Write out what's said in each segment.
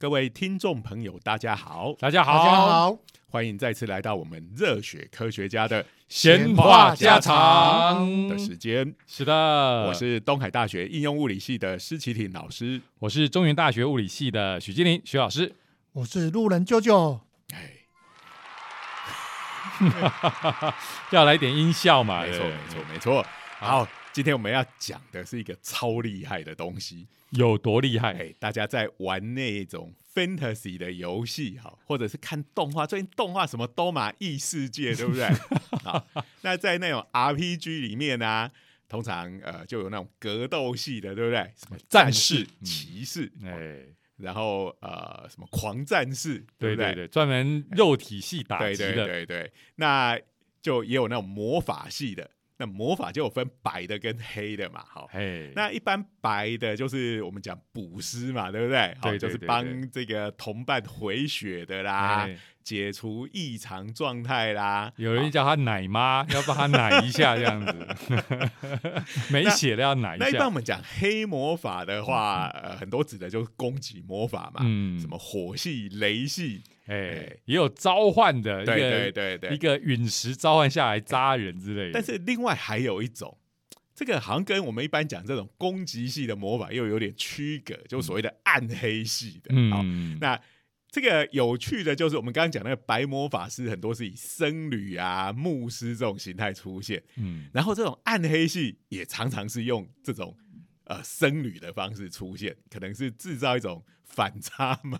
各位听众朋友，大家好，大家好大家好，好，欢迎再次来到我们热血科学家的闲话家常的时间。是的，我是东海大学应用物理系的施启廷老师。我是中原大学物理系的许金林许老师。我是路人舅舅，哎，要来点音效嘛？没错，对没错，没错。好，今天我们要讲的是一个超厉害的东西。有多厉害？哎，大家在玩那种 fantasy 的游戏，哈，或者是看动画，最近动画什么都嘛异世界，对不对？好，那在那种 RPG 里面呢、通常呃就有那种格斗系的，对不对？什么战士嗯骑士，哎，然后呃什么狂战士，不对？对对对，专门肉体系打对对对对，那就也有那种魔法系的，那魔法就有分白的跟黑的嘛，好。哎，那一般白的就是我们讲补师嘛，对不对？好，就是帮这个同伴回血的啦，哎解除异常状态啦。有人叫他奶妈，要帮他奶一下这样子，没血的要奶一下那一般我。们讲黑魔法的话，呃，很多指的就是攻击魔法嘛，嗯什么火系、雷系，哎哎，也有召唤的，一对个对对对。一个陨石召唤下来扎人之类的。但是另外还有一种，这个好像跟我们一般讲这种攻击系的魔法又有点区隔，就所谓的暗黑系的。好，嗯，那这个有趣的就是我们刚刚讲那个白魔法师，很多是以僧侣啊、牧师这种形态出现，嗯，然后这种暗黑系也常常是用这种呃僧侣的方式出现，可能是制造一种反差萌，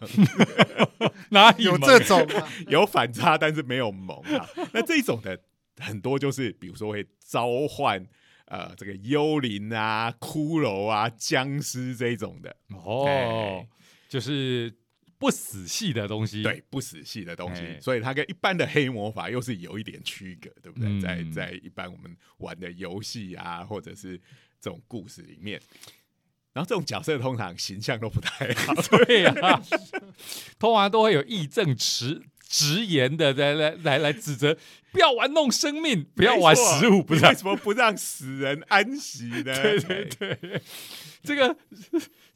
哪里有这种啊 有反差但是没有萌啊。那这种的很多就是比如说会召唤。呃，这个幽灵啊、骷髅啊、僵尸这一种的，哦哎，就是不死系的东西。对不死系的东西，哎所以它跟一般的黑魔法又是有一点区隔，对不对？嗯在在一般我们玩的游戏啊，或者是这种故事里面，然后这种角色通常形象都不太好，对呀、通常都会有义正词直言的来来来来指责，不要玩弄生命，不要玩食物，不是啊为？什么不让死人安息呢？对对对，这个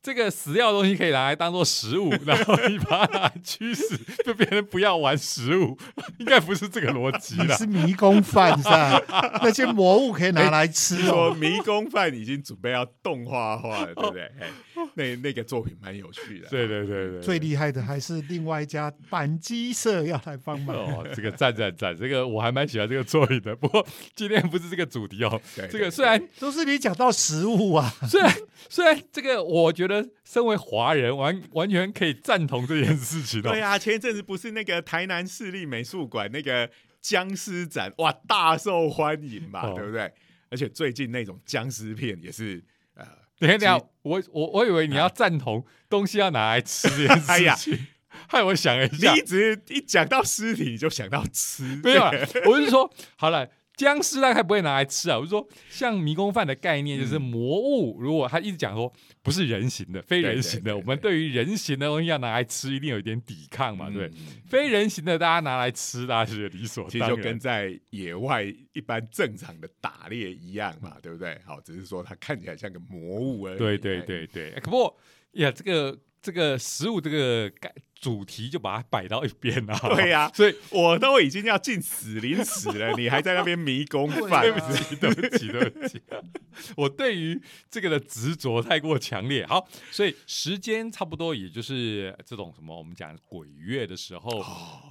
这个死掉的东西可以拿来当做食物，然后你把它驱使，就别人不要玩食物，应该不是这个逻辑了。是迷宫饭是吧？那些魔物可以拿来吃听说哦。迷宫饭已经准备要动画化了，对不对？哎，那那个作品蛮有趣的，对对对对，最厉害的还是另外一家板机社要来帮忙。哦，这个赞赞赞，这个我还蛮喜欢这个作品的。不过今天不是这个主题哦，对这个虽然都是你讲到食物啊，虽然虽然这个，我觉得身为华人，完完全可以赞同这件事情哦。对啊，前一阵子不是那个台南市立美术馆那个僵尸展，哇，大受欢迎嘛，哦对不对？而且最近那种僵尸片也是，呃，等一下等下，我我我以为你要赞同东西要拿来吃这件 哎呀事情，害我想了一下你一，直一讲到尸体你就想到吃，没有啊，我是说，好了。僵尸大概不会拿来吃啊，我是说，像迷宫饭的概念就是嗯魔物，如果他一直讲说不是人形的、非人形的，我们对于人形的东西要拿来吃，一定有一点抵抗嘛，对非人形的大家拿来吃，大家是理所其实当然。就跟在野外一般正常的打猎一样嘛，对不对？好，只是说它看起来像个魔物而已。对对对，对可，不过呀，这个这个食物这个概主题就把它摆到一边了。对呀。所以我都已经要进死灵死了，你还在那边迷宫犯。对 啊对不起，对不起，对不起，我对于这个的执着太过强烈。好，所以时间差不多，也就是这种什么我们讲鬼月的时候，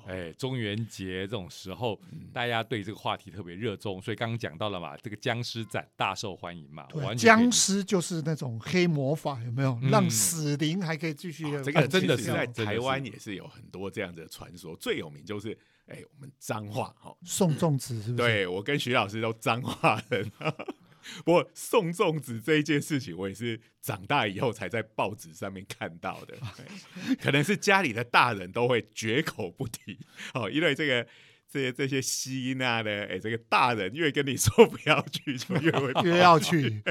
哎，中元节这种时候，大家对这个话题特别热衷，所以刚刚讲到了嘛，这个僵尸展大受欢迎嘛，僵尸就是那种黑魔法，有没有？嗯。让死灵还可以继续这个啊真的是在台湾也是有很多这样的传说，最有名就是哎，我们彰化哈，送粽子，是不是？，对我跟徐老师都彰化人。不过送粽子这一件事情，我也是长大以后才在报纸上面看到的，可能是家里的大人都会绝口不提 哦，因为这个这些这些吸纳的，哎，这个大人越跟你说不要去，就越会 越要去。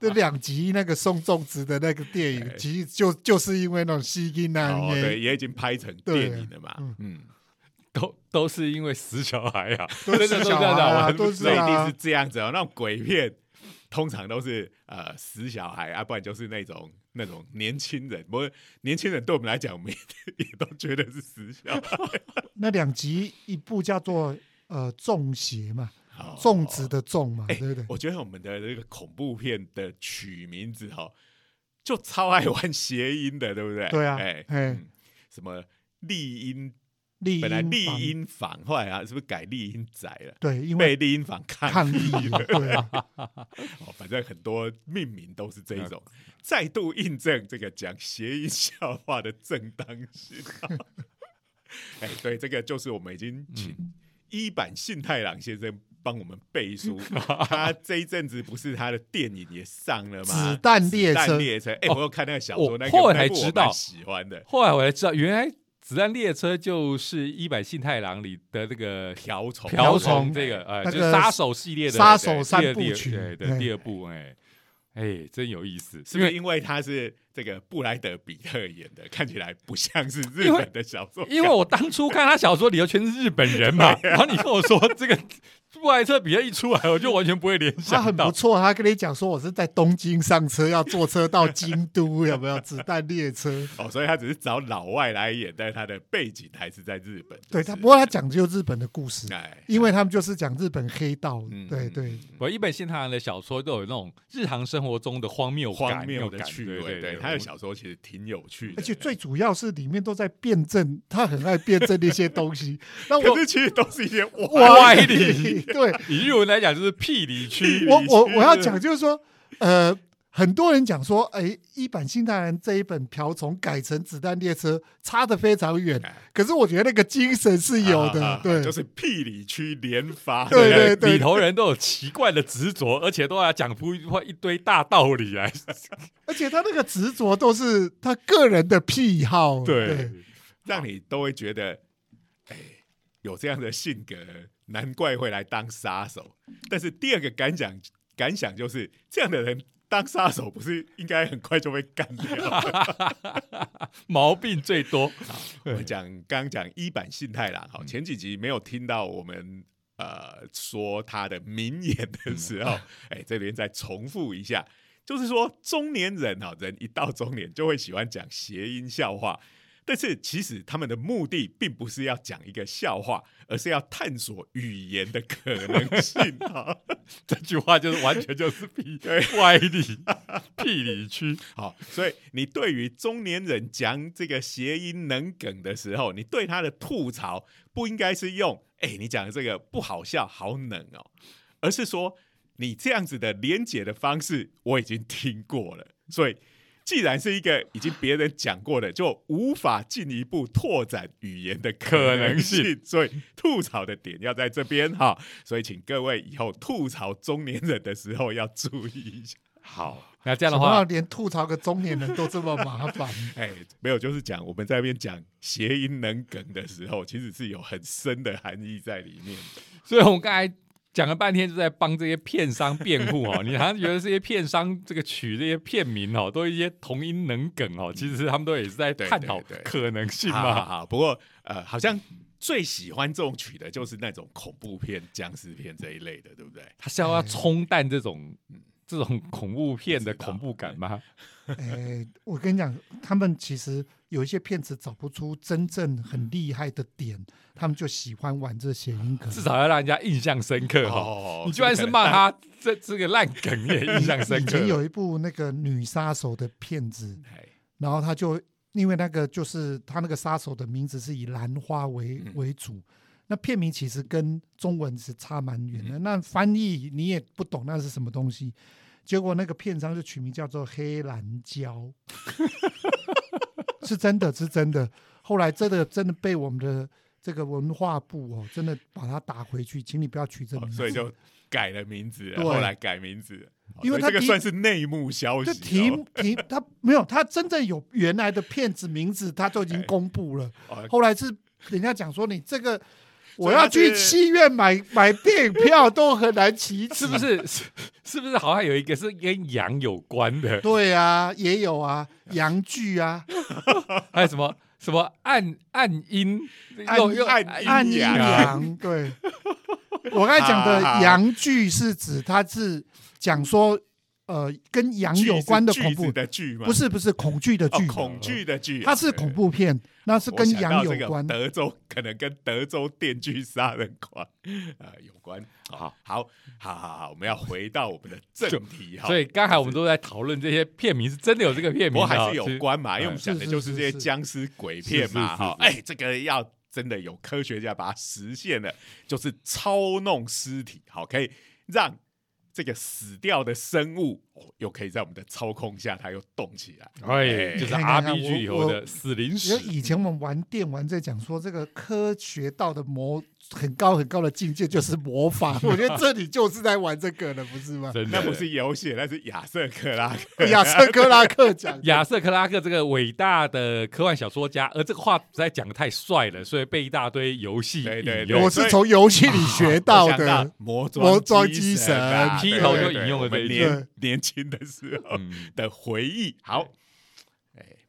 这两集那个送粽子的那个电影，其实就就是因为那种吸金啊，哦，对，也已经拍成电影了嘛，对嗯，都都是因为死小孩啊，都是 真的小孩这样的，我啊还不都是啊一定是这样子哦。那种鬼片通常都是呃死小孩啊，不然就是那种那种年轻人，不过年轻人对我们来讲，我们也也都觉得是死小孩。那两集一部叫做呃种邪嘛，好粽子的粽嘛，欸对不对？我觉得我们的这个恐怖片的取名字哈，就超爱玩谐音的，对不对？对啊哎、哎嗯什么丽音，丽本来丽音坊后来啊，是不是改丽音宅了？对，因为被丽音坊抗抗议了，对，哦，反正很多命名都是这一种，再度印证这个讲谐音笑话的正当性。哎，对，这个就是我们已经请一版信太郎先生帮我们背书。他这一阵子不是他的电影也上了吗？子弹列车。列车，哎，哦我有看那个小说，那个我后来才那部我知道喜欢的。后来我才知道，原来《子弹列车》就是一百信太郎里的那个瓢虫，瓢虫虫这个呃，那个就是杀手系列的杀手对三第二部曲对的对第二部，哎哎，真有意思，是不是因为他是这个布莱德比特演的，看起来不像是日本的小说家？因为我当初看他小说里头全是日本人嘛，然后你跟我说这个 布莱特比特一出来，我就完全不会联想到。很不错，他跟你讲说我是在东京上车，要坐车到京都，有没有子弹列车？哦，所以他只是找老外来演，但是他的背景还是在日本。对他，不过他讲究日本的故事，哎，因为他们就是讲日本黑道，嗯对对，我一本新太郎的小说都有那种日常生活中的荒谬荒谬的趣味，对对他的小说其实挺有趣的，而且最主要是里面都在辩证，他很爱辩证那些东西。那我可是其实都是一些歪歪理对以日文来讲就是屁理 区，我我我要讲就是说，呃，很多人讲说，哎，一版新太郎这一本瓢虫改成子弹列车差得非常远，可是我觉得那个精神是有的，啊对，就是屁里区连发，对对对。里头人都有奇怪的执着，而且都要讲出一一堆大道理来。而且他那个执着都是他个人的癖好，对，让你都会觉得，哎，有这样的性格，难怪会来当杀手。但是第二个感想感想就是，这样的人当杀手不是应该很快就被干掉？毛病最多。我们讲刚讲一版信太郎，好，前几集没有听到我们呃说他的名言的时候，哎、这边再重复一下，就是说中年人哈，人一到中年就会喜欢讲谐音笑话。但是其实他们的目的并不是要讲一个笑话，而是要探索语言的可能性啊！这句话就是完全就是屁 歪理、屁理区。好，所以你对于中年人讲这个谐音能梗的时候，你对他的吐槽不应该是用“哎、你讲的这个不好笑，好冷哦”，而是说你这样子的连结的方式我已经听过了，所以。既然是一个已经别人讲过的，就无法进一步拓展语言的可能性，所以吐槽的点要在这边哈。所以请各位以后吐槽中年人的时候要注意一下。好，那这样的话，连吐槽个中年人都这么麻烦，哎，没有，就是讲我们在那边讲谐音能梗的时候，其实是有很深的含义在里面。所以我们刚才讲了半天，就在帮这些片商辩护哦。你好像觉得这些片商这个取这些片名哦，都一些同音能梗哦，其实他们都也是在对探讨可能性好好嘛。好，不过呃，好像最喜欢这种取的就是那种恐怖片、僵尸片这一类的，对不对？他是要要冲淡这种这种恐怖片的恐怖感吗？哎，我跟你讲，他们其实有一些骗子找不出真正很厉害的点，他们就喜欢玩这谐音梗。至少要让人家印象深刻哈。哦你就算是骂他这这个烂梗，也印象深刻以前。有一部那个女杀手的片子，哎然后他就因为那个就是他那个杀手的名字是以兰花为嗯为主，那片名其实跟中文是差蛮远嗯的，那翻译你也不懂那是什么东西，结果那个片商就取名叫做黑蓝胶，是真的是真的，后来真的真的被我们的这个文化部哦，真的把它打回去，请你不要取这名字，哦所以就改了名字后来改名字。因为这个算是内幕消息、就哦。提提他没有，他真正有原来的骗子名字，他都已经哎。公布了。哦。后来是人家讲说你这个，我要去是戏院买 买电影票都很难启齿，是不？是？是是不是好像有一个是跟羊有关的？对啊，也有啊，羊剧啊，还有什么什么暗暗音？暗用用暗暗阴阴阳阳。对，我刚才讲的好好洋剧是指它是讲说，呃跟羊有关的恐怖，的剧吗？不是不是恐惧的剧，哦，恐惧的剧啊，它是恐怖片，那是跟羊有关。德州可能跟德州电锯杀人狂呃有关。好好，好，好，好，我们要回到我们的正题 哈。所以刚才我们都在讨论这些片名是真的有这个片名还是有关嘛，因为我们嗯讲的就是这些僵尸鬼片嘛，哈，哎，这个要真的有科学家把它实现了，就是操弄尸体，好，可以让这个死掉的生物哦，又可以在我们的操控下，它又动起来，哎，就是 RPG 里我头的死灵因史，以前我们玩电玩在讲说，这个科学到的魔很高很高的境界就是魔法。我觉得这里就是在玩这个了，不是吗？真的那不是游戏，那是亚瑟克拉克。亚瑟克拉克讲的，亚瑟克拉克这个伟大的科幻小说家，而这个话实在讲的太帅了，所以被一大堆游戏我是从游戏里学到的。魔魔装机机神啊劈对对对头就引用了年年轻的时候嗯，的回忆。好，哎，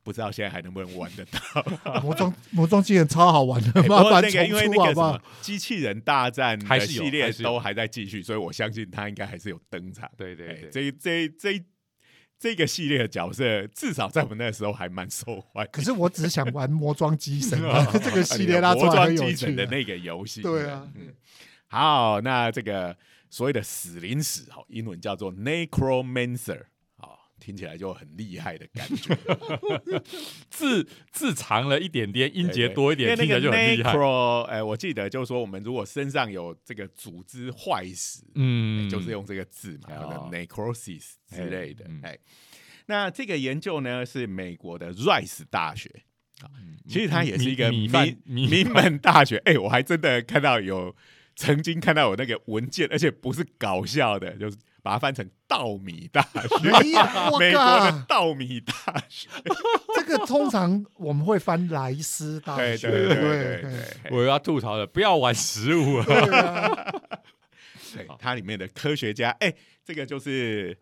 不知道现在还能不能玩得到？魔装魔装机人超好玩的，哎不麻烦过那个因重为那个什么出好不好？机器人大战的系列都还在继续，所以我相信他应该还是有登场。哎对对对，这这这这个系列的角色，至少在我们那时候还蛮受欢迎。可是我只是想玩魔装机神啊，这个系列魔装。机神的那个游戏，对啊，嗯，好，那这个所谓的死灵使，好，英文叫做 necromancer，好，听起来就很厉害的感觉。字字长了一点点，音节多一点，听起来就很厉害。哎，我记得就是说，我们如果身上有这个组织坏死，嗯，就是用这个字嘛，叫做 necrosis 之类的哎那这个研究呢是美国的 Rice 大学，嗯其实它也是一个名米名门大学。哎，我还真的看到有曾经看到有那个文件，而且不是搞笑的，就是把它翻成稻米大 学。美国的，稻米大学，这个通常我们会翻莱斯大学，对对对对对对我要吐槽了，不要玩食物啊！对啊，对，它里面的科学家，哎，这个就是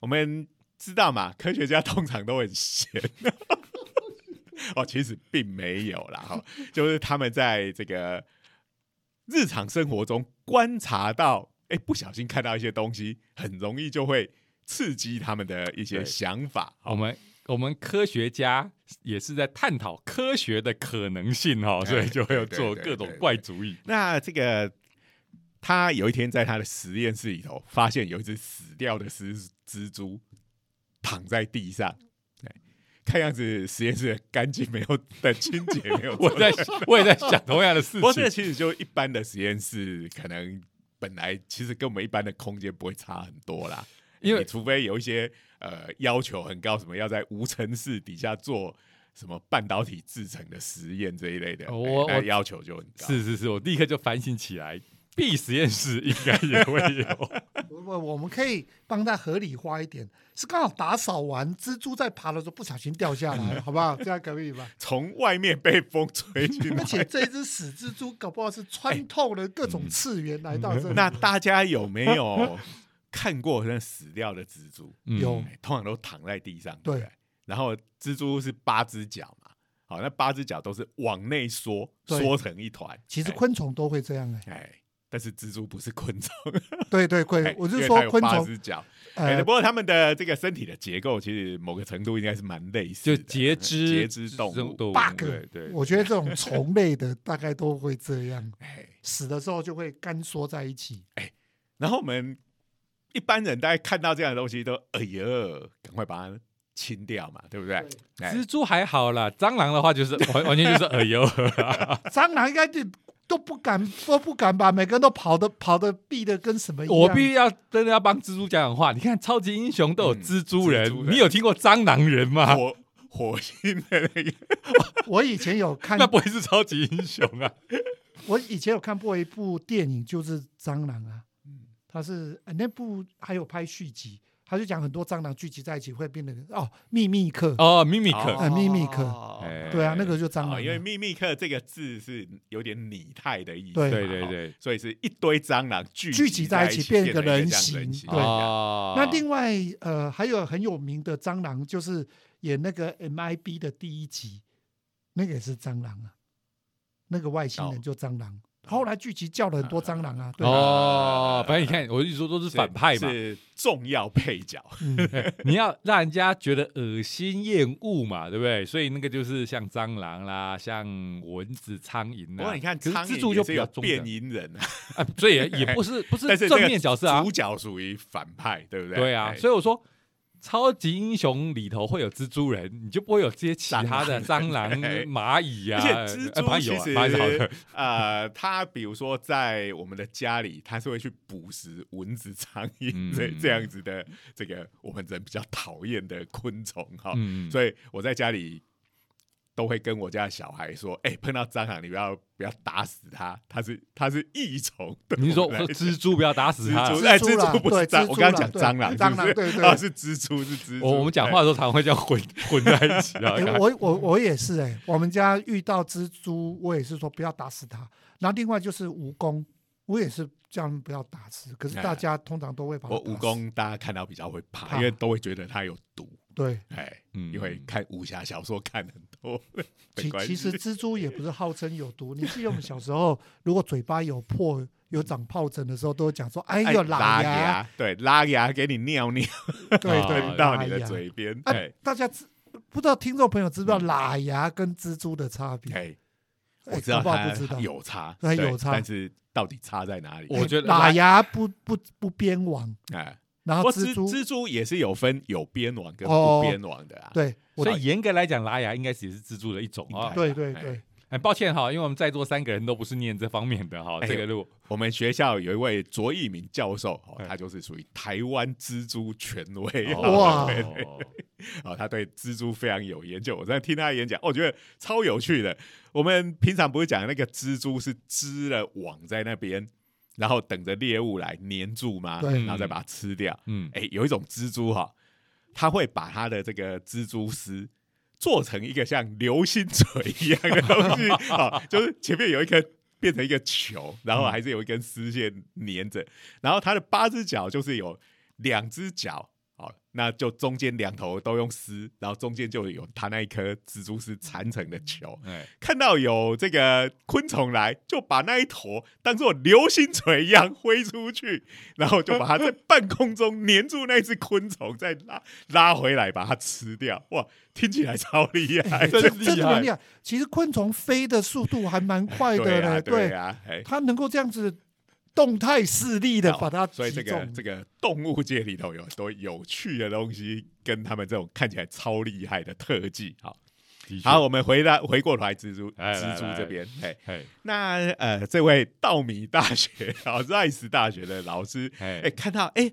我们知道嘛，科学家通常都很闲。哦，其实并没有啦，哈，就是他们在这个日常生活中观察到，哎，不小心看到一些东西，很容易就会刺激他们的一些想法。我们我们科学家也是在探讨科学的可能性哦，所以就会有做各种怪主意。那这个他有一天在他的实验室里头，发现有一只死掉的蜘蜘蛛躺在地上。对看样子实验室干净没有的清洁没有 我在我也在想同样的事不过这。其实就一般的实验室，可能本来其实跟我们一般的空间不会差很多啦，因为除非有一些呃要求很高，什么要在无尘室底下做什么半导体制成的实验这一类的，我哎那要求就很高。是是是，我立刻就反省起来，B 实验室应该也会有。我我们可以帮他合理化一点，是刚好打扫完，蜘蛛在爬的时候不小心掉下来，好不好？这样可以吧？从外面被风吹进来而。且这只死蜘蛛搞不好是穿透了各种次元来到这里。那大家有没有看过那死掉的蜘蛛？有通常都躺在地上，对。然后蜘蛛是八只脚嘛，好，那八只脚都是往内缩，对缩成一团。其实哎昆虫都会这样哎、哎，但是蜘蛛不是昆虫，对对 哎对，我是因为它有八说昆虫，只脚。不，过它们的这个身体的结构，其实某个程度应该是蛮类似就的，节肢节肢动物。动物 bug，对对，我觉得这种虫类的大概都会这样，哎，死的时候就会干缩在一起。然后我们一般人大概看到这样的东西都，哎呦，赶快把它清掉嘛，对不对？哎蜘蛛还好啦，蟑螂的话就是完完全就是耳油。蟑螂应该就都不敢，都不敢把？每个人都跑的跑的避的跟什么一样。我必须要真的要帮蜘蛛讲讲话。你看超级英雄都有嗯蜘蛛人，蜘蛛人你有听过蟑螂人吗？火火星的那个，我以前有看 那，不会是超级英雄啊？我以前有看过一部电影，就是蟑螂啊，嗯它是、呃那部还有拍续集，他就讲很多蟑螂聚集在一起会变成哦秘密客，哦，秘密客，呃秘密客哎对啊，那个就蟑螂因为秘密客这个字是有点拟态的意思，对对。对对，所以是一堆蟑螂聚聚集在一起在变变一个人形。形。对。哦。那另外呃还有很有名的蟑螂，就是演那个 MIB 的第一集，那个也是蟑螂啊，那个外星人就蟑螂，后来剧集叫了很多蟑螂啊，对吧，哦，反正你看，我一直说都是反派嘛，是重要配角。嗯，你要让人家觉得恶心厌恶嘛，对不对？所以那个就是像蟑螂啦，像蚊子、苍蝇啦。不过你看，可是蜘蛛就比较变蝇人啊，啊，所以也也不是不是 正面角色啊主，角属于反派，对不对？对啊，哎所以我说。超级英雄里头会有蜘蛛人，你就不会有这些其他的蟑螂、对蚂蚁啊、而且蜘蛛其实蚂蚁是好的，呃，它比如说在我们的家里，它是会去捕食蚊子、苍蝇嗯这这样子的这个我们人比较讨厌的昆虫哈。嗯，所以我在家里都会跟我家的小孩说：“哎、碰到蟑螂，你不要不要打死它，它是它是益虫。对你说我们来蜘蛛不要打死它蜘？蛛？哎，蜘蛛不是蟑，对我刚刚讲蟑螂，蟑螂对对啊，是蜘蛛，是蜘蛛。我我们讲话的时候常常会这样混混在一起啊。哎我我我也是哎、我们家遇到蜘蛛，我也是说不要打死它。然后另外就是蜈蚣，我也是叫他们不要打死，可是大家通常都会把蜈蚣大家看到比较会怕，怕因为都会觉得它有毒。对。哎，嗯因为看武侠小说看很多，其其实蜘蛛也不是号称有毒，你记得我们小时候，如果嘴巴有破、有长疱疹的时候，都会讲说：“哎哎呦，拉牙。对，拉牙给你尿尿”对啊对，到你的。嘴边，哎哎，大家知不知道？听众朋友知不知道喇牙跟蜘蛛的差别？哎，哎我知道不知道。有差，对对有差但是到底差在哪里？我觉得喇牙不不不边网，哎，然后蜘蛛蜘蛛也是有分有边网跟哦不边网的啊。对，我所以严格来讲，拉牙应该也是蜘蛛的一种啊对对对，很抱歉哈，因为我们在座三个人都不是念这方面的哈。哎这个路我们学校有一位卓一鸣教授，他就是属于台湾蜘蛛权威。哇哦，他对蜘蛛非常有研究。我在听他演讲，哦我觉得超有趣的。我们平常不是讲那个蜘蛛是织了网在那边，然后等着猎物来粘住吗？对然后再把它吃掉。嗯，哎，有一种蜘蛛哈，它会把他的这个蜘蛛丝做成一个像流星锤一样的东西，啊，就是前面有一根变成一个球，然后还是有一根丝线粘着，然后它的八只脚就是有两只脚。好，那就中间两头都用丝，然后中间就有它那一颗蜘蛛丝缠成的球。哎，看到有这个昆虫来，就把那一坨当做流星锤一样挥出去，然后就把它在半空中粘住那只昆虫，再拉拉回来把它吃掉。哇，听起来超厉害，真厉害真的很厉害。其实昆虫飞的速度还蛮快的对啊，嘞，对啊，哎。它能够这样子动态视力的把它所以这个这个动物界里头有很多有趣的东西，跟他们这种看起来超厉害的特技。好，好，，我们回来回过头来蜘蛛蜘蛛来这边，哎，哎那呃，这位稻米大学 啊，Rice 大学的老师，哎、哎看到哎、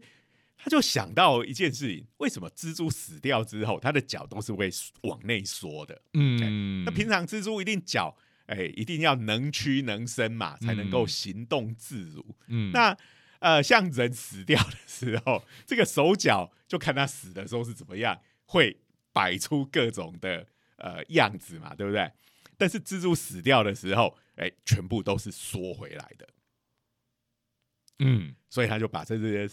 他就想到一件事情：为什么蜘蛛死掉之后，它的脚都是会往内缩的？嗯，那平常蜘蛛一定脚哎、一定要能屈能伸嘛，才能够嗯行动自如。嗯那呃，像人死掉的时候，这个手脚就看他死的时候是怎么样，会摆出各种的呃样子嘛，对不对？但是蜘蛛死掉的时候，哎、全部都是缩回来的。嗯所以他就把这些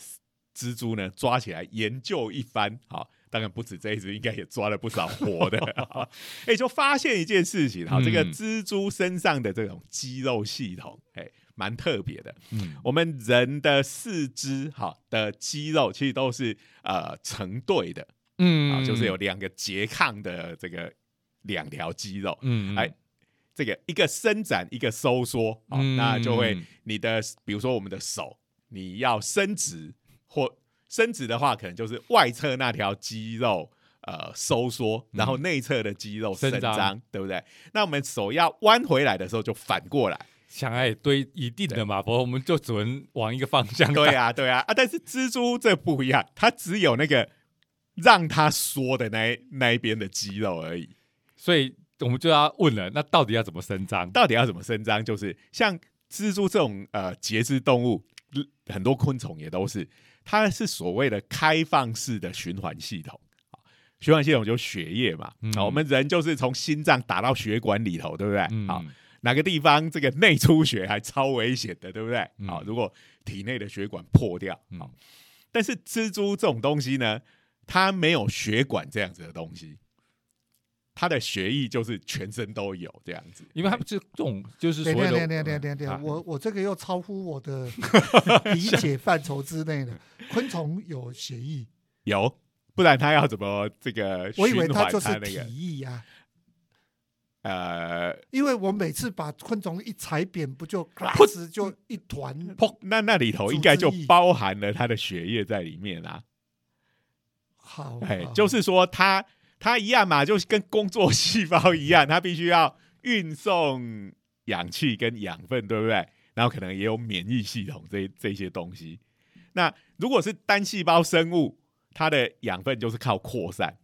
蜘蛛呢抓起来研究一番。好，当然不止这一只，应该也抓了不少活的。哎、就发现一件事情，哈，这个嗯蜘蛛身上的这种肌肉系统，哎、蛮特别的。嗯我们人的四肢哈的肌肉其实都是呃成对的嗯啊，就是有两个拮抗的这个两条肌肉。嗯哎这个一个伸展，一个收缩，好、嗯那就会你的，比如说我们的手，你要伸直或伸直的话，可能就是外侧那条肌肉呃收缩，然后内侧的肌肉伸伸张张，对不对？那我们手要弯回来的时候，就反过来。想哎对一定的嘛，不过我们就只能往一个方向对打啊，对啊，啊！但是蜘蛛这不一样，它只有那个让它缩的那那一边的肌肉而已。所以我们就要问了，那到底要怎么伸张？到底要怎么伸张？就是像蜘蛛这种呃节肢动物，很多昆虫也都是，它是所谓的开放式的循环系统。循环系统就血液嘛，我们人就是从心脏打到血管里头，对不对？嗯。好，哪个地方这个内出血还超危险的，对不对？嗯。好，如果体内的血管破掉，但是蜘蛛这种东西呢，它没有血管这样子的东西，它的学艺就是全身都有这样子，因为他们这种就是所谓等一下，等一下，的等，等，等一下，啊我我这个又超乎我的理解范畴之内了。昆虫有学艺，有，不然它要怎么这个我以为它就是体液啊，呃，因为我每次把昆虫一踩扁，不就咔噗哧就一团？那那里头组应该就包含了它的血液在里面啊。好，哎，好就是说它它一样嘛，就是跟工作细胞一样，它必须要运送氧气跟养分，对不对？然后可能也有免疫系统这这些东西。那如果是单细胞生物，它的养分就是靠扩散，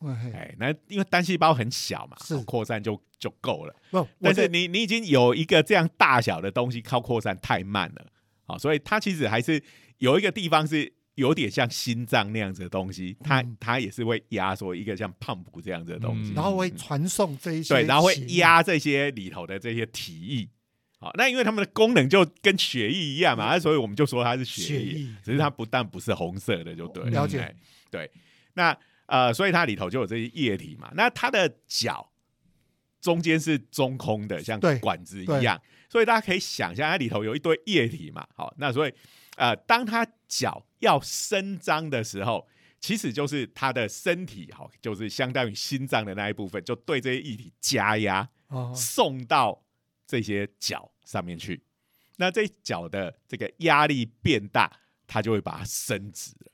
哎，哎，那因为单细胞很小嘛，是扩散就就够了。但是你你已经有一个这样大小的东西，靠扩散太慢了，好，所以它其实还是有一个地方是有点像心脏那样子的东西，它嗯。它也是会压缩一个像胖骨这样子的东西，嗯。然后会传送这一些对，然后会压这些里头的这些体液。好，那因为它们的功能就跟血液一样嘛，所以我们就说它是血液，血液只是它不但不是红色的，就对了。了解。哎对，那呃，所以它里头就有这些液体嘛。那它的脚中间是中空的，像管子一样，所以大家可以想象它里头有一堆液体嘛。好，那所以呃，当他脚要伸张的时候，其实就是他的身体好，就是相当于心脏的那一部分，就对这些液体加压，哦送到这些脚上面去。那这脚的这个压力变大，它就会把它伸直了。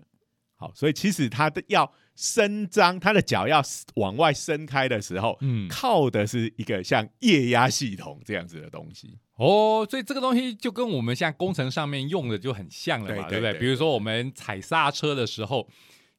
好，所以其实它的要伸张，它的脚要往外伸开的时候，嗯靠的是一个像液压系统这样子的东西。哦，所以这个东西就跟我们现在工程上面用的就很像了嘛，对不对？对对对比如说我们踩刹车的时候，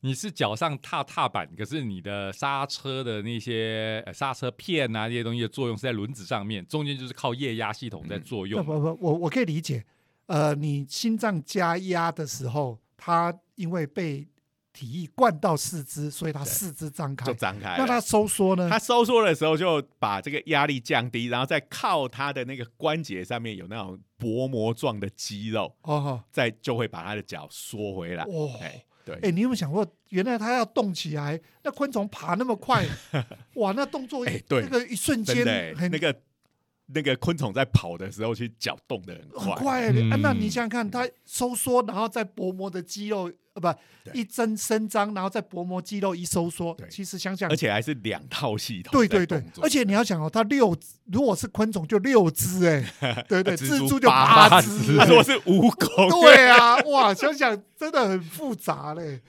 你是脚上踏踏板，可是你的刹车的那些呃刹车片啊这些东西的作用是在轮子上面，中间就是靠液压系统在作不用。不不，我我可以理解。呃，你心脏加压的时候，它因为被体液灌到四肢，所以它四肢张开就。张开。那它收缩呢？它收缩的时候，就把这个压力降低，然后再靠它的那个关节上面有那种薄膜状的肌肉，哦，再就会把它的脚缩回来。哦哎，对，哎，你有没有想过，原来它要动起来？那昆虫爬那么快，哇，那动作哎对那个一瞬间很那个那个昆虫在跑的时候，其实脚动的很快。很快欸、嗯啊。那你想想看，它收缩，然后再薄膜的肌肉，呃，不，一增伸张，然后再薄膜肌肉一收缩，其实想想而，且还是两套系统对对对而且你要想哦，它六只，如果是昆虫就六只，哎，对对，蜘蛛就八八只只，他说是蜈蚣，对啊，哇，想想真的很复杂嘞。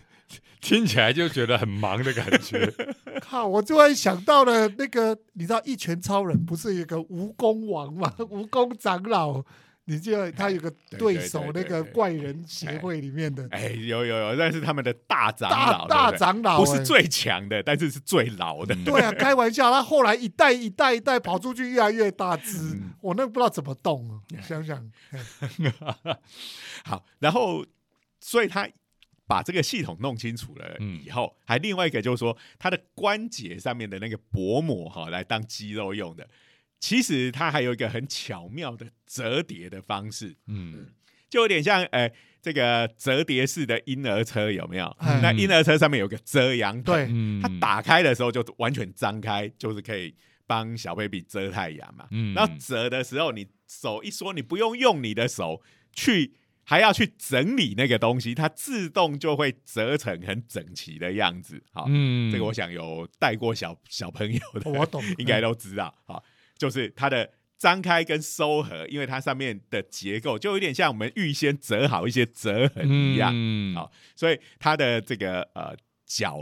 听起来就觉得很忙的感觉。靠！我突然想到了那个，你知道《一拳超人》不是有个蜈蚣王吗？蜈蚣长老，你记得他有个对手那个怪人协会里面的哎，有有有，但是他们的大长大老，大长老，哎不是最强的，但是是最老的。对啊，开玩笑，他后来一代一代一代跑出去，越来越大只，嗯。我那不知道怎么动啊，想想，哎 好，然后所以他把这个系统弄清楚了嗯以后，还另外一个就是说，他的关节上面的那个薄膜哈，来当肌肉用的。其实它还有一个很巧妙的折叠的方式，嗯，就有点像呃这个折叠式的婴儿车有没有？嗯那婴儿车上面有个遮阳棚，对，嗯它打开的时候就完全张开，就是可以帮小 baby 遮太阳嘛。嗯然后折的时候，你手一缩，你不用用你的手去，还要去整理那个东西，它自动就会折成很整齐的样子。好，嗯这个我想有带过小小朋友的，我懂，应该都知道。好，就是它的。张开跟收合，因为它上面的结构就有点像我们预先折好一些折痕一样，嗯好所以它的这个呃脚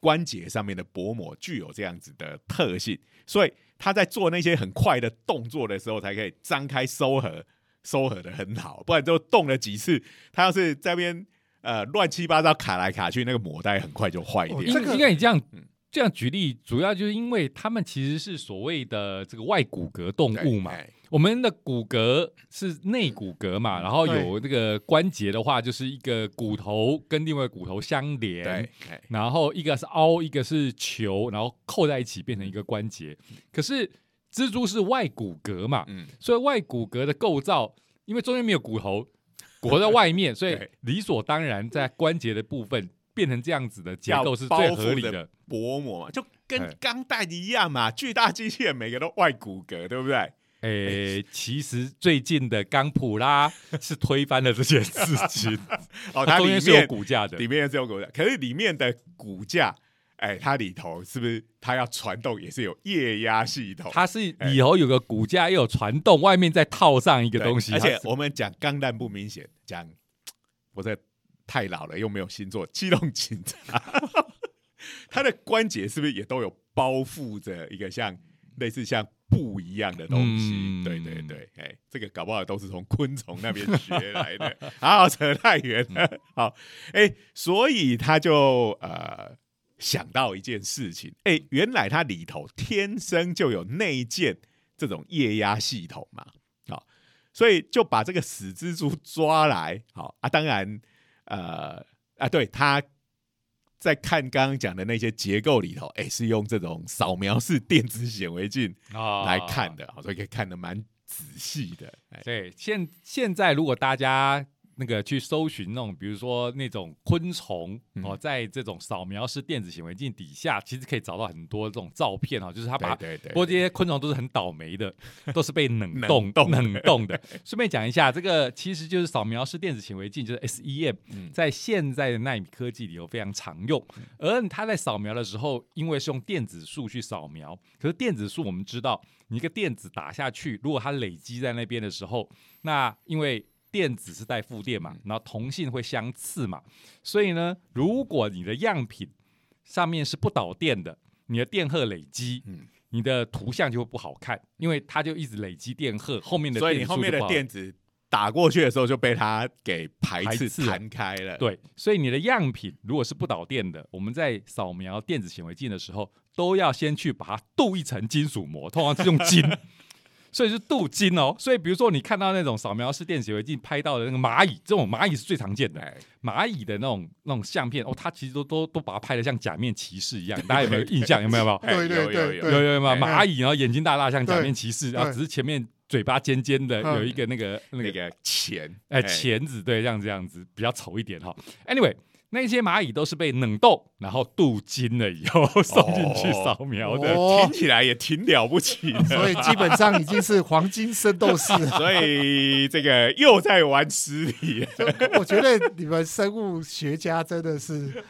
关节上面的薄膜具有这样子的特性，所以它在做那些很快的动作的时候，才可以张开收合，收合的很好，不然就动了几次，它要是在那边呃乱七八糟卡来卡去，那个膜带很快就坏掉。哦应这个应该你这样嗯这样举例，主要就是因为他们其实是所谓的这个外骨骼动物嘛。哎。我们的骨骼是内骨骼嘛，然后有这个关节的话，就是一个骨头跟另外骨头相连。然后一个是凹，一个是球，然后扣在一起变成一个关节。可是蜘蛛是外骨骼嘛，嗯，所以外骨骼的构造，因为中间没有骨头，骨头在外面，所以理所当然在关节的部分变成这样子的结要构是最合理的。薄膜嘛，就跟哎钢弹一样嘛，巨大机器人每个都外骨骼，对不对？诶，其实最近的钢普拉 是推翻了这件事情，哦，它它里中间是有骨架的里。面是有骨架，可是里面的骨架，哎，它里头是不是它要传动也是有液压系统？它是里头有个骨架，又有传动，外面再套上一个对东西，而且我们讲钢弹不明显，讲我这太老了又没有星座，机动警察，他的关节是不是也都有包覆着一个像类似像布一样的东西？嗯对对对，哎，这个搞不好都是从昆虫那边学来的。好，扯太远了。好，哎，所以他就呃想到一件事情，哎，原来它里头天生就有内建这种液压系统嘛。好，所以就把这个死蜘蛛抓来，好啊，当然，呃啊，对，他在看刚刚讲的那些结构里头，哎，是用这种扫描式电子显微镜啊来看的，好，所以可以看得蛮仔细的，哎，对，现现在如果大家那个去搜寻那种，比如说那种昆虫哦，嗯在这种扫描式电子显微镜底下，其实可以找到很多这种照片哈，就是它把。对对对，不过这些昆虫都是很倒霉的，都是被冷冷冻冻的冷冻的。顺便讲一下，这个其实就是扫描式电子显微镜，就是 SEM，嗯在现在的纳米科技里头非常常用。而它在扫描的时候，因为是用电子束去扫描，可是电子束我们知道，你一个电子打下去，如果它累积在那边的时候，那因为电子是带负电嘛，然后同性会相斥嘛，所以呢，如果你的样品上面是不导电的，你的电荷累积，嗯。你的图像就会不好看，因为它就一直累积电荷，后面的所以你电后面的电子打过去的时候就被它给排斥弹开了，对，所以你的样品如果是不导电的，我们在扫描电子显微镜的时候，都要先去把它镀一层金属膜，通常是用金，所以是镀金哦。所以比如说你看到那种扫描式电子显微镜拍到的那个蚂蚁，这种蚂蚁是最常见的。哎，蚂蚁的那种那种相片哦，它其实都都都把它拍的像假面骑士一样，大家有没有印象？有没有？有有？哎对对有有对有有有有没有哎蚂蚁，然后眼睛大大像假面骑士，然后只是前面嘴巴尖尖的，嗯有一个那个那个那个钱，哎，钳子对，这样这样子比较丑一点哈。Anyway，那些蚂蚁都是被冷冻，然后镀金了以后送进去扫描的。哦听起来也挺了不起的。所以基本上已经是黄金圣斗士了。所以这个又在玩实体，我觉得你们生物学家真的是，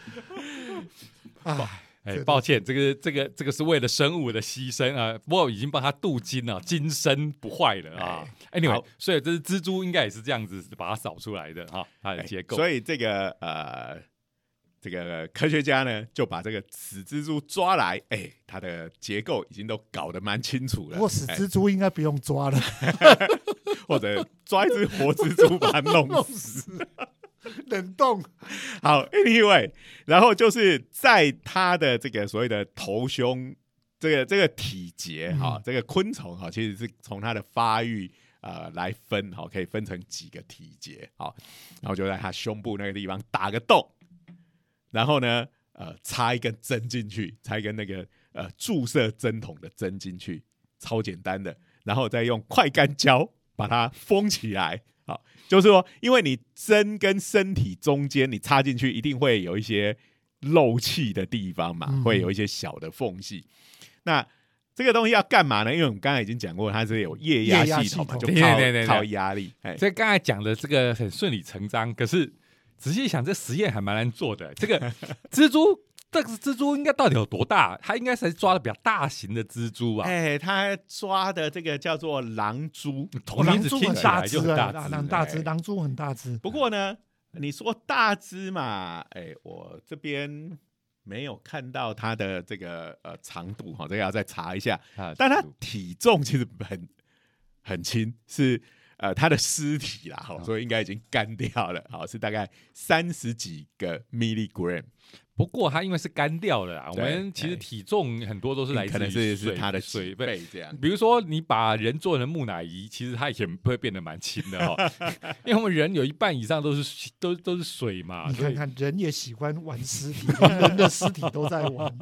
啊，哎，抱歉，这个这个这个是为了生物的牺牲啊，不过已经帮它镀金了，金身不坏了啊。Anyway，好所以这是蜘蛛应该也是这样子把它扫出来的哈，它的结构。所以这个呃，这个科学家呢就把这个死蜘蛛抓来，哎，它的结构已经都搞得蛮清楚了。不过死哎蜘蛛应该不用抓了，或者抓一只活蜘蛛把它弄弄死。冷冻。好，Anyway，然后就是在它的这个所谓的头胸，这个这个体节哈、嗯这个昆虫哈，其实是从它的发育呃来分哈，可以分成几个体节好，然后就在它胸部那个地方打个洞，然后呢呃插一根针进去，插一根那个呃注射针筒的针进去，超简单的，然后再用快干胶把它封起来。好，就是说，因为你针跟身体中间你插进去，一定会有一些漏气的地方嘛，嗯会有一些小的缝隙。那这个东西要干嘛呢？因为我们刚才已经讲过，它是有液压系统嘛，就靠靠压力。哎，所以刚才讲的这个很顺理成章，可是仔细想，这实验还蛮难做的。这个 蜘蛛，这个蜘蛛应该到底有多大？它应该是抓的比较大型的蜘蛛啊？哎，它抓的这个叫做狼蛛。同名字听起来就很大狼只，很大只，哎狼蛛很大只。不过呢，你说大只嘛，哎，我这边没有看到它的这个呃长度哈，这个要再查一下。啊但它体重其实很很轻，是呃他的尸体啦，好，所以应该已经干掉了，好是大概三十几个 milligram，不过它因为是干掉了啦，我们其实体重很多都是来自于可能是水是它的水分。这样。比如说，你把人做成木乃伊，其实它也会变得蛮轻的哈、因为我们人有一半以上都是都都是水嘛，你所以看看，人也喜欢玩尸体，连 人的尸体都在玩。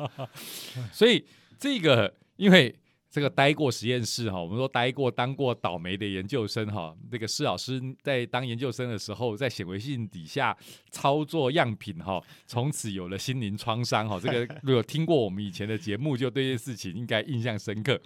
所以这个因为这个待过实验室哈，我们说待过当过倒霉的研究生哈，那个施老师在当研究生的时候，在显微镜底下操作样品哈，从此有了心灵创伤哈。这个如果听过我们以前的节目，就对这件事情应该印象深刻，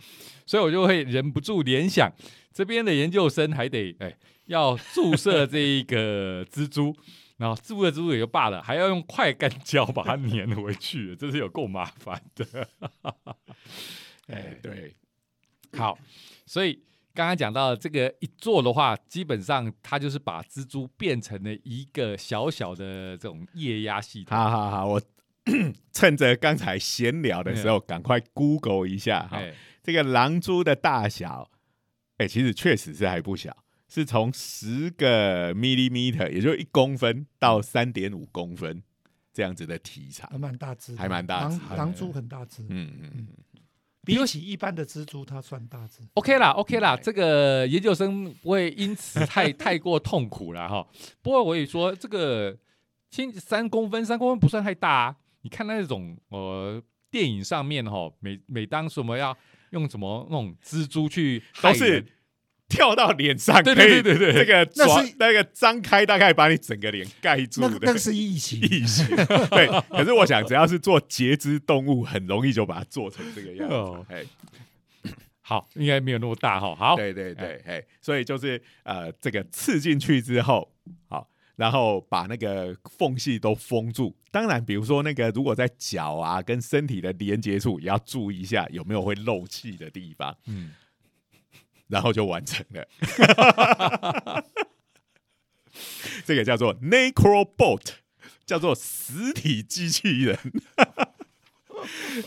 所以我就会忍不住联想，这边的研究生还得哎要注射这一个蜘蛛。然后注射蜘蛛也就罢了，还要用快干胶把它粘回去，真是有够麻烦的。哎，对，好，所以刚刚讲到这个一做的话，基本上它就是把蜘蛛变成了一个小小的这种液压系统。好好好，我 趁着刚才闲聊的时候，赶快 Google 一下哈，这个狼蛛的大小，哎，其实确实是还不小，是从十个 millimeter，也就一公分到三点五公分这样子的体长，还蛮大只，还蛮大只狼狼蛛很大只，嗯嗯。嗯。比起一般的蜘蛛，它算大只。OK 啦，OK 啦，这个研究生不会因此太 太过痛苦了哈。不过我也说，这个轻三公分，三公分不算太大。啊。你看那种呃电影上面哈，每每当什么要用什么那种蜘蛛去都是。跳到脸上，对对对对，这个抓那个张开，大概把你整个脸盖住的，那是异形。异形，对。可是我想，只要是做节肢动物，很容易就把它做成这个样子。哎，好，应该没有那么大哈。好，对对对，哎，所以就是呃，这个刺进去之后，好，然后把那个缝隙都封住。当然，比如说那个如果在脚啊跟身体的连接处，也要注意一下有没有会漏气的地方。嗯。然后就完成了，这个叫做 Necrobot，叫做实体机器人。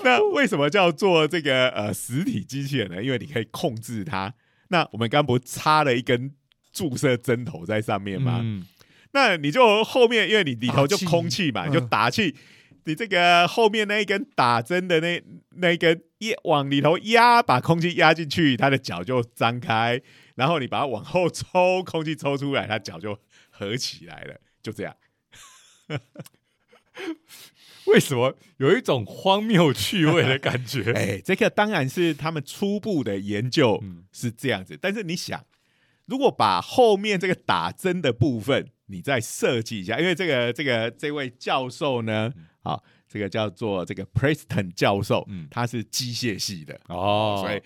那为什么叫做这个呃实体机器人呢？因为你可以控制它。那我们刚不插了一根注射针头在上面吗？那你就后面，因为你里头就空气嘛，就打气。你这个后面那一根打针的那那一根一往里头压，把空气压进去，它的脚就张开，然后你把它往后抽，空气抽出来，它脚就合起来了，就这样。为什么有一种荒谬趣味的感觉？哎，这个当然是他们初步的研究是这样子，但是你想，如果把后面这个打针的部分你再设计一下，因为这个这个这位教授呢。好，这个叫做这个 Preston 教授，嗯，他是机械系的哦，所以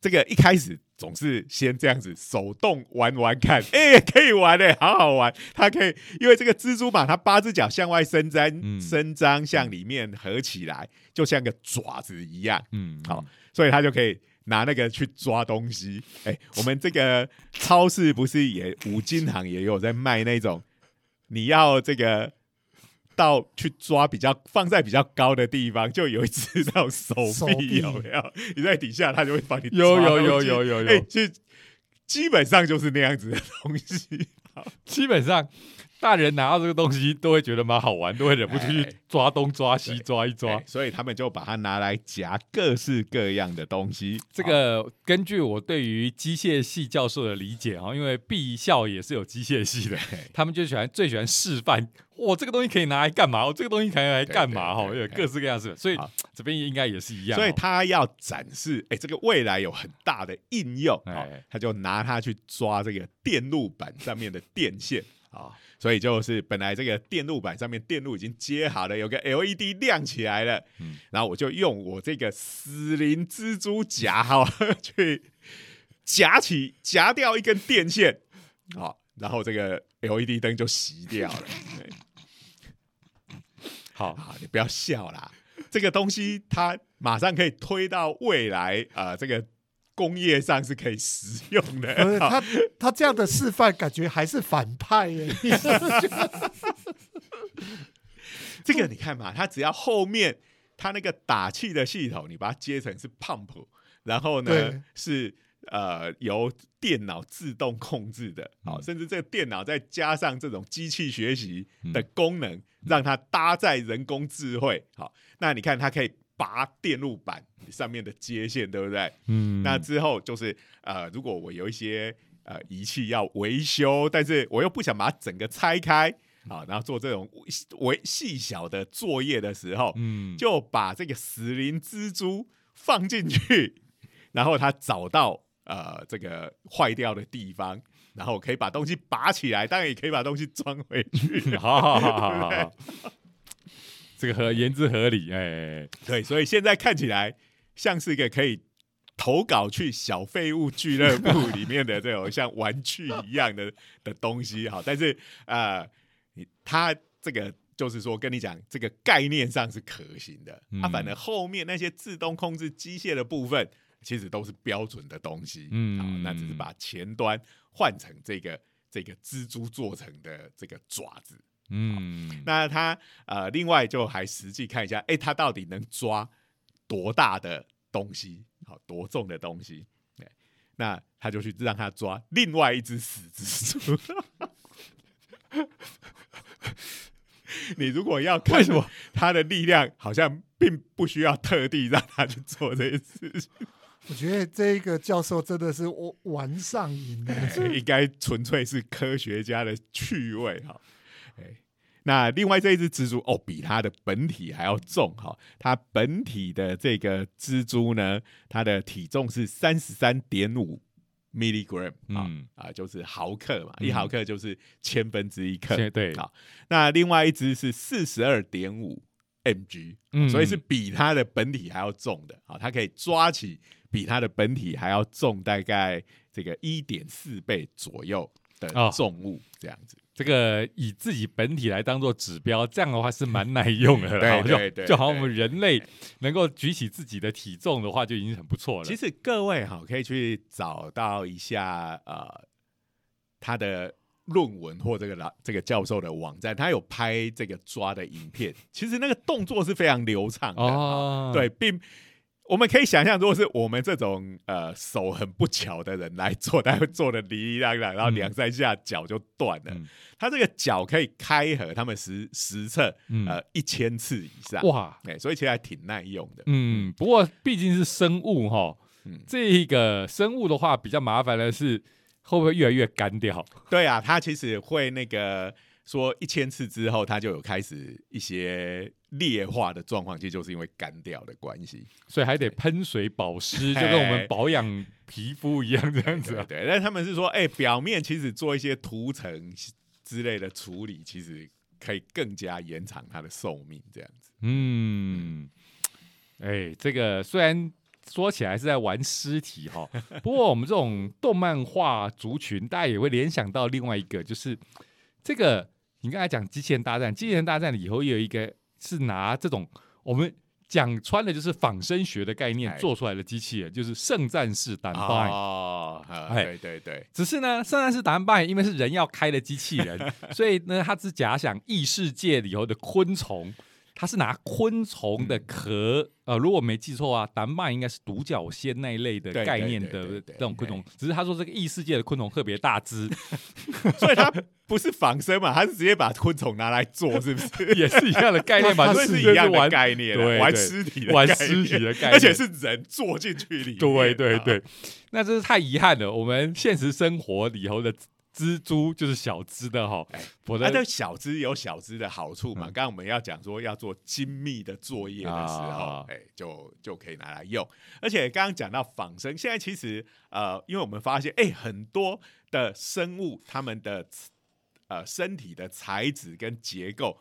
这个一开始总是先这样子手动玩玩看，哎，可以玩的，好好玩。他可以，因为这个蜘蛛嘛，它八只脚向外伸张，伸张向里面合起来，就像个爪子一样，嗯，好，所以他就可以拿那个去抓东西。哎，我们这个超市不是也五金行也有在卖那种，你要这个。到去抓比较放在比较高的地方，就有一只那种手臂有没有？你在底下，它就会帮你有有有有有有，就基本上就是那样子的东西，基本上。大人拿到这个东西都会觉得蛮好玩，都会忍不住去抓东抓西抓一抓，所以他们就把它拿来夹各式各样的东西。这个根据我对于机械系教授的理解啊，因为毕校也是有机械系的，他们就喜欢最喜欢示范，哇，这个东西可以拿来干嘛？我这个东西可以拿来干嘛？哈，有各式各样子，所以这边应该也是一样。所以他要展示，哎，这个未来有很大的应用，他就拿它去抓这个电路板上面的电线啊。所以就是本来这个电路板上面电路已经接好了，有个 LED 亮起来了，嗯，然后我就用我这个死灵蜘蛛夹哈去夹起夹掉一根电线，好，然后这个 LED 灯就熄掉了。好，好，你不要笑啦，这个东西它马上可以推到未来啊，这个。工业上是可以使用的。他他这样的示范，感觉还是反派耶。这个你看嘛，他只要后面他那个打气的系统，你把它接成是 pump，然后呢是呃由电脑自动控制的，好，甚至这个电脑再加上这种机器学习的功能，让它搭载人工智慧，好，那你看它可以。拔电路板上面的接线，对不对？嗯，那之后就是呃，如果我有一些呃仪器要维修，但是我又不想把它整个拆开啊，然后做这种微细小的作业的时候，嗯，就把这个死灵蜘蛛放进去，然后它找到呃这个坏掉的地方，然后可以把东西拔起来，当然也可以把东西装回去。好好好好好好，这个合言之合理，哎，对，所以现在看起来像是一个可以投稿去小废物俱乐部 里面的这种像玩具一样的的东西哈，但是呃，你它这个就是说跟你讲，这个概念上是可行的，它、嗯反正后面那些自动控制机械的部分，其实都是标准的东西，嗯好，那只是把前端换成这个这个蜘蛛做成的这个爪子，嗯，那他呃，另外就还实际看一下，哎、他到底能抓多大的东西，好多重的东西？对，那他就去让他抓另外一只死蜘蛛。你如果要看为什么他的力量，好像并不需要特地让他去做这些事情，我觉得这个教授真的是玩玩上瘾的。应该纯粹是科学家的趣味哈。哎，那另外这一只蜘蛛哦，比它的本体还要重哈。它本体的这个蜘蛛呢，它的体重是三十三点五 milligram 啊、嗯啊，就是毫克嘛，嗯一毫克就是千分之一克。现对好，那另外一只是四十二点五 mg，、嗯所以是比它的本体还要重的啊，它可以抓起比它的本体还要重大概这个一点四倍左右的哦重物，这样子。这个以自己本体来当做指标，这样的话是蛮耐用的啦。对对对就就好像我们人类能够举起自己的体重的话，就已经很不错了。其实各位哈，可以去找到一下呃他的论文或这个老这个教授的网站，他有拍这个抓的影片，其实那个动作是非常流畅的。哦，对，并我们可以想象，如果是我们这种呃手很不巧的人来做，他会做的哩哩啦啦，然后嗯两三下脚就断了。嗯他这个脚可以开合，他们实实测嗯呃一千次以上，哇，哎、所以其实还挺耐用的。嗯，不过毕竟是生物哈，嗯这个生物的话比较麻烦的是会不会越来越干掉？对啊，它其实会那个说一千次之后，它就有开始一些劣化的状况，其实就是因为干掉的关系。所以还得喷水保湿，就跟我们保养皮肤一样这样子啊。对对，但他们是说，哎、表面其实做一些涂层之类的处理，其实可以更加延长它的寿命，这样子。嗯，哎，这个虽然说起来是在玩尸体哈，不过我们这种动漫画族群，大家也会联想到另外一个，就是这个你刚才讲机器人大战，机器人大战里头也有一个是拿这种我们。讲穿的就是仿生学的概念哎做出来的机器人，就是圣战士单拜。哦，对对对，只是呢，圣战士单拜因为是人要开的机器人，所以呢，它只假想异世界里头的昆虫，它是拿昆虫的壳，呃，如果没记错啊，达曼应该是独角仙那一类的概念的对这种昆虫，只是他说这个异世界的昆虫特别大只，所以它不是仿生嘛，它是直接把昆虫拿来做，是不是？也是一样的概念吧，它 就是是一样的玩概念啊，玩尸体的玩尸体的概念，而且是人坐进去里。对对啊。对，那真是太遗憾了。我们现实生活里头的蜘蛛就是小只的哈哎，那这小只有小只的好处嘛。嗯刚刚我们要讲说要做精密的作业的时候啊，哎、就就可以拿来用。而且刚刚讲到仿生，现在其实呃，因为我们发现，哎、很多的生物它们的呃身体的材质跟结构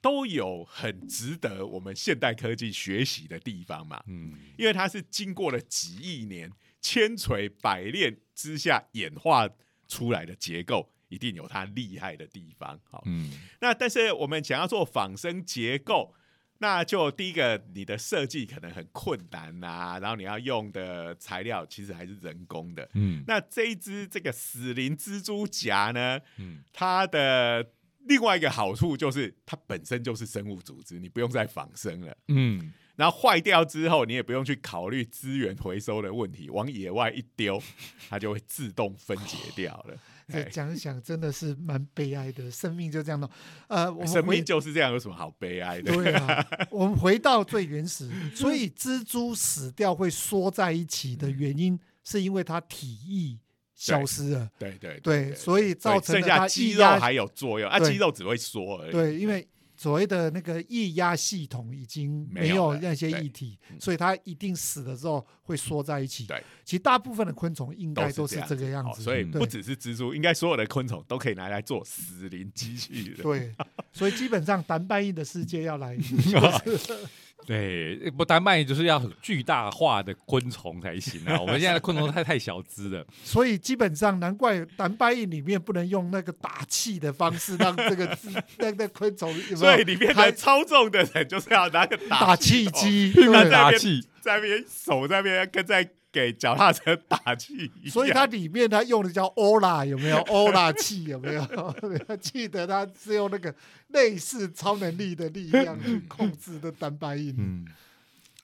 都有很值得我们现代科技学习的地方嘛。嗯因为它是经过了几亿年千锤百炼之下演化出来的结构，一定有它厉害的地方。好，嗯那但是我们想要做仿生结构，那就第一个你的设计可能很困难呐、然后你要用的材料其实还是人工的。嗯那这一只这个死灵蜘蛛夹呢，嗯它的另外一个好处就是它本身就是生物组织，你不用再仿生了。嗯，然后坏掉之后，你也不用去考虑资源回收的问题，往野外一丢，它就会自动分解掉了。这哎讲一想真的是蛮悲哀的，生命就这样弄。呃，我们生命就是这样，有什么好悲哀的？对啊，我们回到最原始，所以 蜘蛛死掉会缩在一起的原因，是因为它体液消失了。对对对，所以造成它下肌肉还有作用，啊，肌肉只会缩而已。对，因为所谓的那个液压系统已经没没有那些对液体，嗯。所以它一定死的时候会缩在一起。对，其实大部分的昆虫应该都是是这个样子，好所以不只是蜘蛛，应该所有的昆虫都可以拿来做死灵机器人。对，所以基本上 单半印的世界要来 对，不丹麦就是要很巨大化的昆虫才行啊。我们现在的昆虫太太小只了，所以基本上难怪单半印里面不能用那个打气的方式让这个字 那那昆虫有所以里面的操纵的人就是要拿个打气机？拼打气，在那边手在那边跟在给脚踏车打气一样，所以它里面它用的叫欧拉，有没有欧拉气？有没有？记得它是用那个类似超能力的力量去控制的单白印。嗯。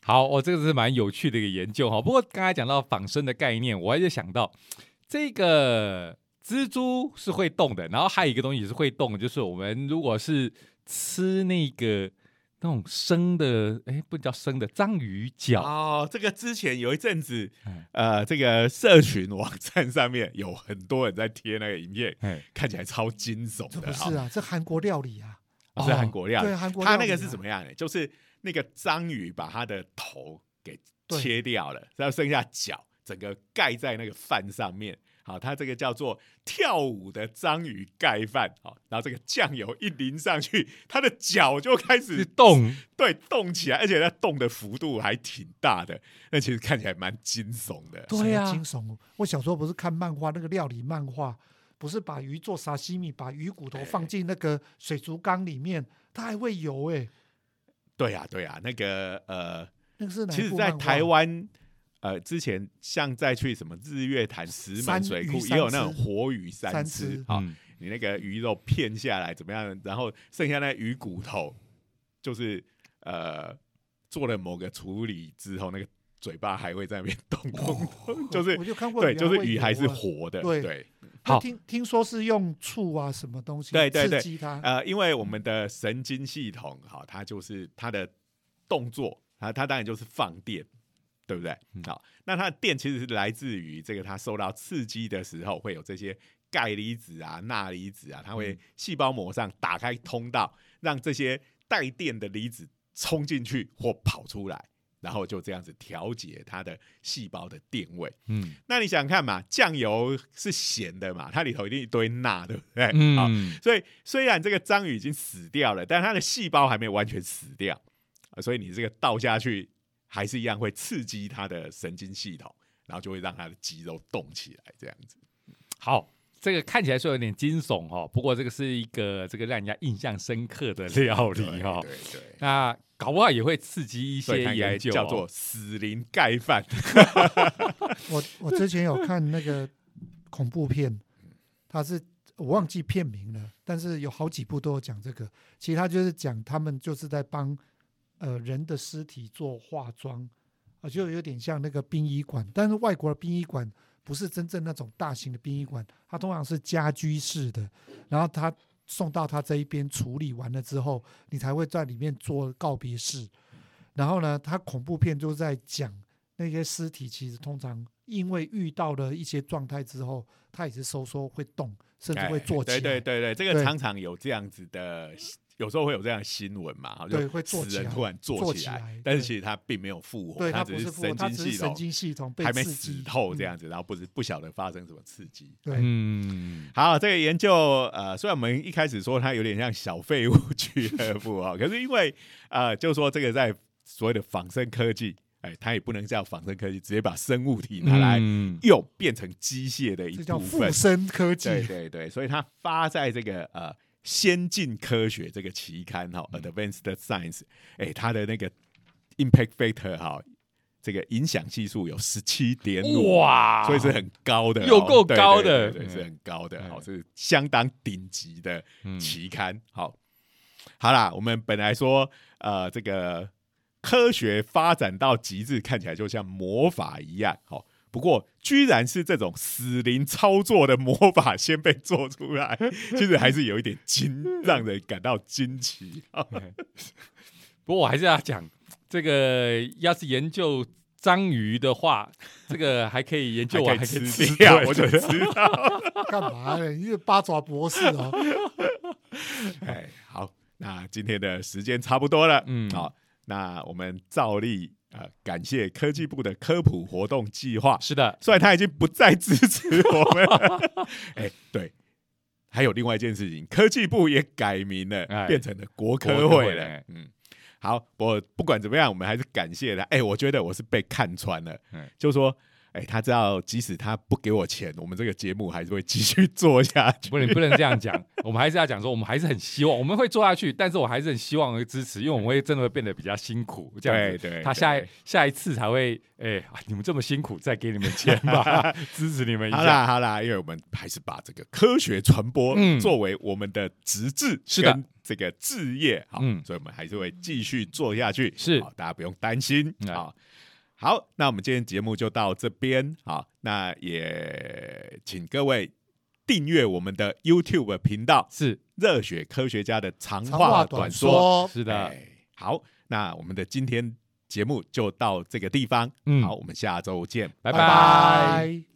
好，我、这个是蛮有趣的一个研究哈。不过刚才讲到仿生的概念，我还是想到这个蜘蛛是会动的，然后还有一个东西也是会动的，就是我们如果是吃那个那种生的，哎，不叫生的章鱼脚，哦，这个之前有一阵子哎，呃，这个社群网站上面有很多人在贴那个影片，哎，看起来超惊悚的。不是啊，这韩国料理啊。是韩国料理，对韩国料理它那个是啊怎么样呢？就是那个章鱼把它的头给切掉了，然后剩下脚，整个盖在那个饭上面。好，它这个叫做跳舞的章鱼盖饭。好，然后这个酱油一淋上去，它的脚就开始动，对动起来，而且它动的幅度还挺大的。那其实看起来蛮惊悚的。对啊惊悚！我小时候不是看漫画，那个料理漫画，不是把鱼做沙西米，把鱼骨头放进那个水族缸里面，它还会游哎、对呀、对呀、那个呃，那个是哪其实，在台湾，呃，之前像再去什么日月潭石三门水库，也有那种活鱼三三吃吃。好，嗯你那个鱼肉片下来怎么样？然后剩下那鱼骨头，就是呃做了某个处理之后，那个嘴巴还会在那边动动动，就是我就看过对，就是会鱼还是活的，对对。好听听说是用醋啊什么东西对对对刺激它，呃，因为我们的神经系统，哈，它就是它的动作，它它当然就是放电，对不对？嗯好，那它的电其实是来自于这个它受到刺激的时候，会有这些钙离子啊、钠离子啊，它嗯会细胞膜上打开通道，让这些带电的离子冲进去或跑出来，然后就这样子调节它的细胞的电位。嗯那你想想看嘛，酱油是咸的嘛，它里头一定一堆钠，对不对？好，嗯，所以虽然这个章鱼已经死掉了，但它的细胞还没有完全死掉，啊所以你这个倒下去还是一样会刺激他的神经系统，然后就会让他的肌肉动起来，这样子。好。这个看起来是有点惊悚哦，不过这个是一个这个让人家印象深刻的料理哈。对对对，那搞不好也会刺激一些研究、哦，叫做死灵盖饭。我我之前有看那个恐怖片，它是我忘记片名了，但是有好几部都有讲这个。其实他就是讲他们就是在帮呃人的尸体做化妆，啊，就有点像那个殡仪馆，但是外国的殡仪馆不是真正那种大型的殡仪馆，它通常是家居式的，然后他送到他这一边处理完了之后，你才会在里面做告别式。然后呢，他恐怖片就在讲那些尸体，其实通常因为遇到了一些状态之后，它也是收缩会动，甚至会坐起来。对对对，这个常常有这样子的，有时候会有这样的新闻嘛，好就对会坐起来死人突然坐坐起来但是其实他并没有复活，对，他只是神它经系统神经系统被还没死透这。嗯样子，然后不是不晓得发生什么刺激。对，嗯，好，这个研究呃，虽然我们一开始说它有点像小废物俱乐部啊，可是因为呃，就是说这个在所谓的仿生科技，哎，它也不能叫仿生科技，直接把生物体拿来嗯用变成机械的一这叫部分。附身科技。对对对，所以它发在这个呃先进科学这个期刊哈、嗯。A d v a n c e d Science，哎，它的那个 impact factor 哈，这个影响系数有十七点五，哇，所以是很高的哦，又够高的。对是很高的，嗯。好，是相当顶级的嗯。期刊。好，好啦，我们本来说呃这个科学发展到极致，看起来就像魔法一样，好。不过，居然是这种死灵操作的魔法先被做出来，其实还是有一点惊，让人感到惊奇。不过我还是要讲，这个要是研究章鱼的话，这个还可以研究完，还可以吃掉，我就知道。干嘛呢？你是八爪博士哦。哎，好，那今天的时间差不多了，嗯好，那我们照例呃感谢科技部的科普活动计划，是的，虽然他已经不再支持我们了，哎，对。还有另外一件事情，科技部也改名了，哎变成了国科会了。嗯，好，我不管怎么样，我们还是感谢他。哎，我觉得我是被看穿了，嗯就说，哎，他知道即使他不给我钱，我们这个节目还是会继续做下去。不能不能这样讲，我们还是要讲说，我们还是很希望我们会做下去，但是我还是很希望会支持，因为我们会真的会变得比较辛苦，这样子，他下一下一次才会，哎、啊你们这么辛苦，再给你们钱吧，支持你们一好下。啦好啦，因为我们还是把这个科学传播嗯作为我们的职志，是的，这个置业，好，嗯所以我们还是会继续做下去，是，大家不用担心，嗯好。那我们今天节目就到这边，好，那也请各位订阅我们的 YouTube 频道是“热血科学家”的长长话话短短说。是的，哎好，那我们的今天节目就到这个地方，嗯。好，我们下周见，拜。拜拜。